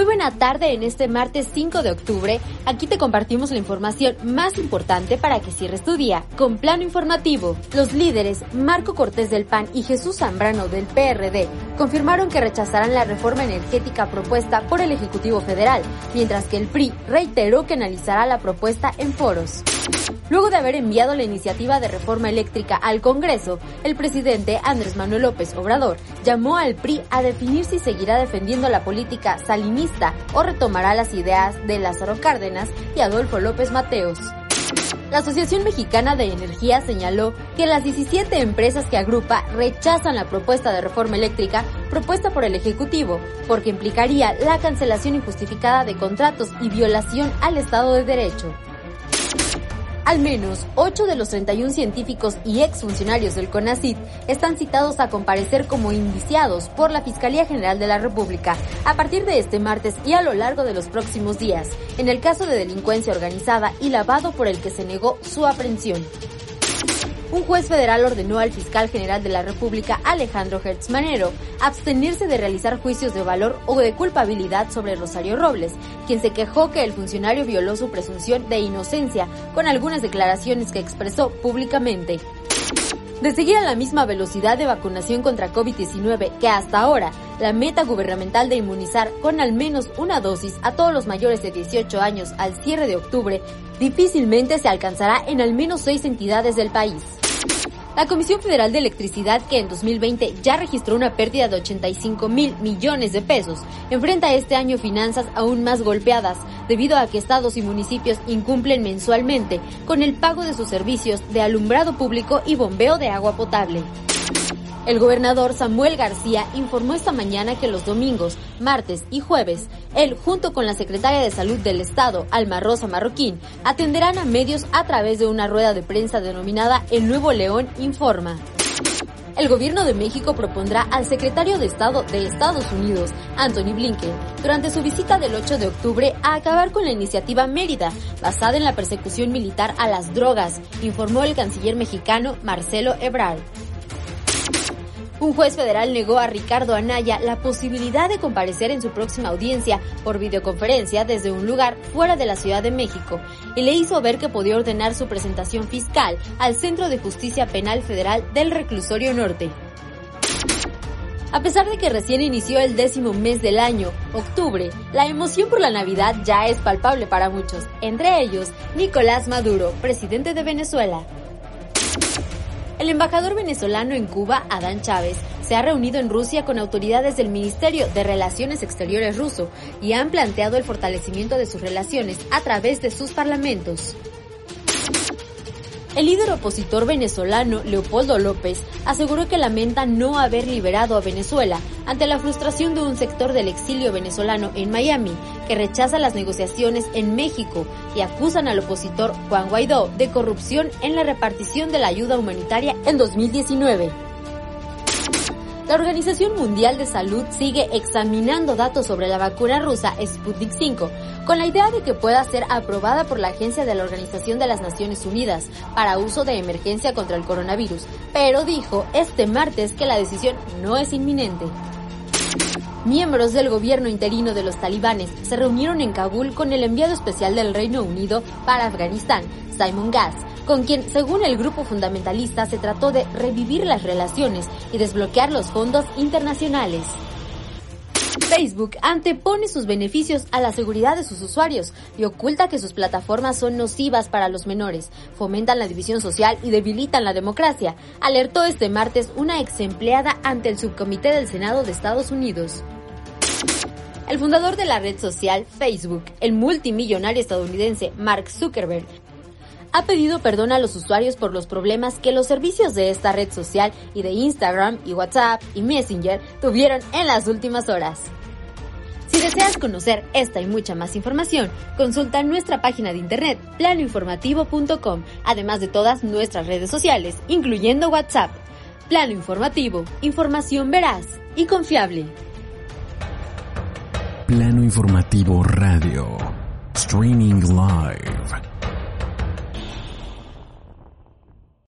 Muy buena tarde en este martes 5 de octubre. Aquí te compartimos la información más importante para que cierres tu día con plano informativo. Los líderes Marco Cortés del PAN y Jesús Zambrano del PRD confirmaron que rechazarán la reforma energética propuesta por el Ejecutivo Federal, mientras que el PRI reiteró que analizará la propuesta en foros. Luego de haber enviado la iniciativa de reforma eléctrica al Congreso, el presidente Andrés Manuel López Obrador llamó al PRI a definir si seguirá defendiendo la política salinista o retomará las ideas de Lázaro Cárdenas y Adolfo López Mateos. La Asociación Mexicana de Energía señaló que las 17 empresas que agrupa rechazan la propuesta de reforma eléctrica propuesta por el Ejecutivo, porque implicaría la cancelación injustificada de contratos y violación al Estado de Derecho. Al menos 8 de los 31 científicos y exfuncionarios del CONACYT están citados a comparecer como indiciados por la Fiscalía General de la República a partir de este martes y a lo largo de los próximos días, en el caso de delincuencia organizada y lavado por el que se negó su aprehensión un juez federal ordenó al fiscal general de la República, Alejandro Hertz Manero, abstenerse de realizar juicios de valor o de culpabilidad sobre Rosario Robles, quien se quejó que el funcionario violó su presunción de inocencia con algunas declaraciones que expresó públicamente. De seguir a la misma velocidad de vacunación contra COVID-19 que hasta ahora, la meta gubernamental de inmunizar con al menos una dosis a todos los mayores de 18 años al cierre de octubre difícilmente se alcanzará en al menos seis entidades del país. La Comisión Federal de Electricidad, que en 2020 ya registró una pérdida de 85 mil millones de pesos, enfrenta este año finanzas aún más golpeadas debido a que estados y municipios incumplen mensualmente con el pago de sus servicios de alumbrado público y bombeo de agua potable. El gobernador Samuel García informó esta mañana que los domingos, martes y jueves, él junto con la secretaria de Salud del Estado, Alma Rosa Marroquín, atenderán a medios a través de una rueda de prensa denominada El Nuevo León Informa. El gobierno de México propondrá al secretario de Estado de Estados Unidos, Anthony Blinken, durante su visita del 8 de octubre a acabar con la iniciativa Mérida, basada en la persecución militar a las drogas, informó el canciller mexicano Marcelo Ebrard. Un juez federal negó a Ricardo Anaya la posibilidad de comparecer en su próxima audiencia por videoconferencia desde un lugar fuera de la Ciudad de México y le hizo ver que podía ordenar su presentación fiscal al Centro de Justicia Penal Federal del Reclusorio Norte. A pesar de que recién inició el décimo mes del año, octubre, la emoción por la Navidad ya es palpable para muchos, entre ellos Nicolás Maduro, presidente de Venezuela. El embajador venezolano en Cuba, Adán Chávez, se ha reunido en Rusia con autoridades del Ministerio de Relaciones Exteriores ruso y han planteado el fortalecimiento de sus relaciones a través de sus parlamentos. El líder opositor venezolano Leopoldo López aseguró que lamenta no haber liberado a Venezuela ante la frustración de un sector del exilio venezolano en Miami que rechaza las negociaciones en México y acusan al opositor Juan Guaidó de corrupción en la repartición de la ayuda humanitaria en 2019. La Organización Mundial de Salud sigue examinando datos sobre la vacuna rusa Sputnik 5 con la idea de que pueda ser aprobada por la Agencia de la Organización de las Naciones Unidas para uso de emergencia contra el coronavirus, pero dijo este martes que la decisión no es inminente. Miembros del gobierno interino de los talibanes se reunieron en Kabul con el enviado especial del Reino Unido para Afganistán, Simon Gass, con quien, según el grupo fundamentalista, se trató de revivir las relaciones y desbloquear los fondos internacionales. Facebook antepone sus beneficios a la seguridad de sus usuarios y oculta que sus plataformas son nocivas para los menores, fomentan la división social y debilitan la democracia, alertó este martes una ex empleada ante el subcomité del Senado de Estados Unidos. El fundador de la red social Facebook, el multimillonario estadounidense Mark Zuckerberg, ha pedido perdón a los usuarios por los problemas que los servicios de esta red social y de Instagram y WhatsApp y Messenger tuvieron en las últimas horas. Si deseas conocer esta y mucha más información, consulta nuestra página de internet planoinformativo.com, además de todas nuestras redes sociales, incluyendo WhatsApp. Plano Informativo, información veraz y confiable. Plano Informativo Radio, streaming live